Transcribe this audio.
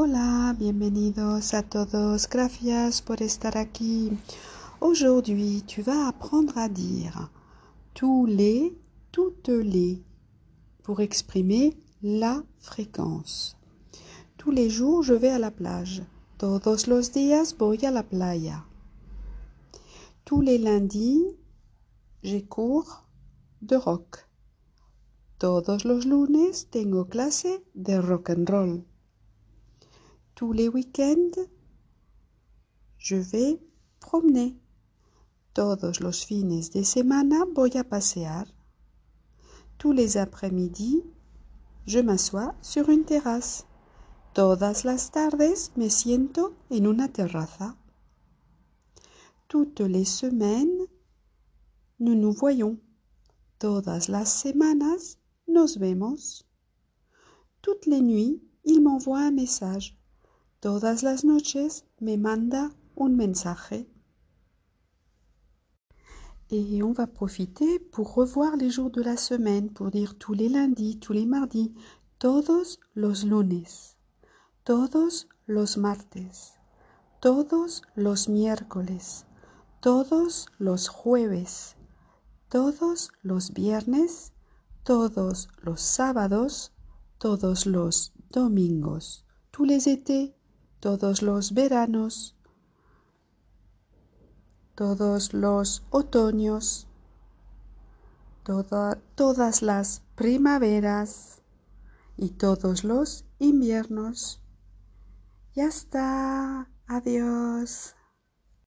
Hola, bienvenidos a todos. Gracias por estar aquí. Aujourd'hui, tu vas apprendre à dire tous les, toutes les pour exprimer la fréquence. Tous les jours, je vais à la plage. Todos los días voy a la playa. Tous les lundis, j'ai cours de rock. Todos los lunes tengo clase de rock and roll. Tous les week-ends, je vais promener. Todos los fines de semana voy a pasear. Tous les après-midi, je m'assois sur une terrasse. Todas las tardes me siento en una terraza. Toutes les semaines, nous nous voyons. Todas las semanas, nos vemos. Toutes les nuits, il m'envoie un message. Todas las noches me manda un mensaje. Et on va profiter pour revoir les jours de la semaine, pour dire tous les lundis, tous les mardis, todos los lunes, todos los martes, todos los miércoles, todos los jueves, todos los viernes, todos los sábados, todos los domingos, tous les étés, todos los veranos, todos los otoños, todas las primaveras y todos los inviernos. Ya está. Adiós.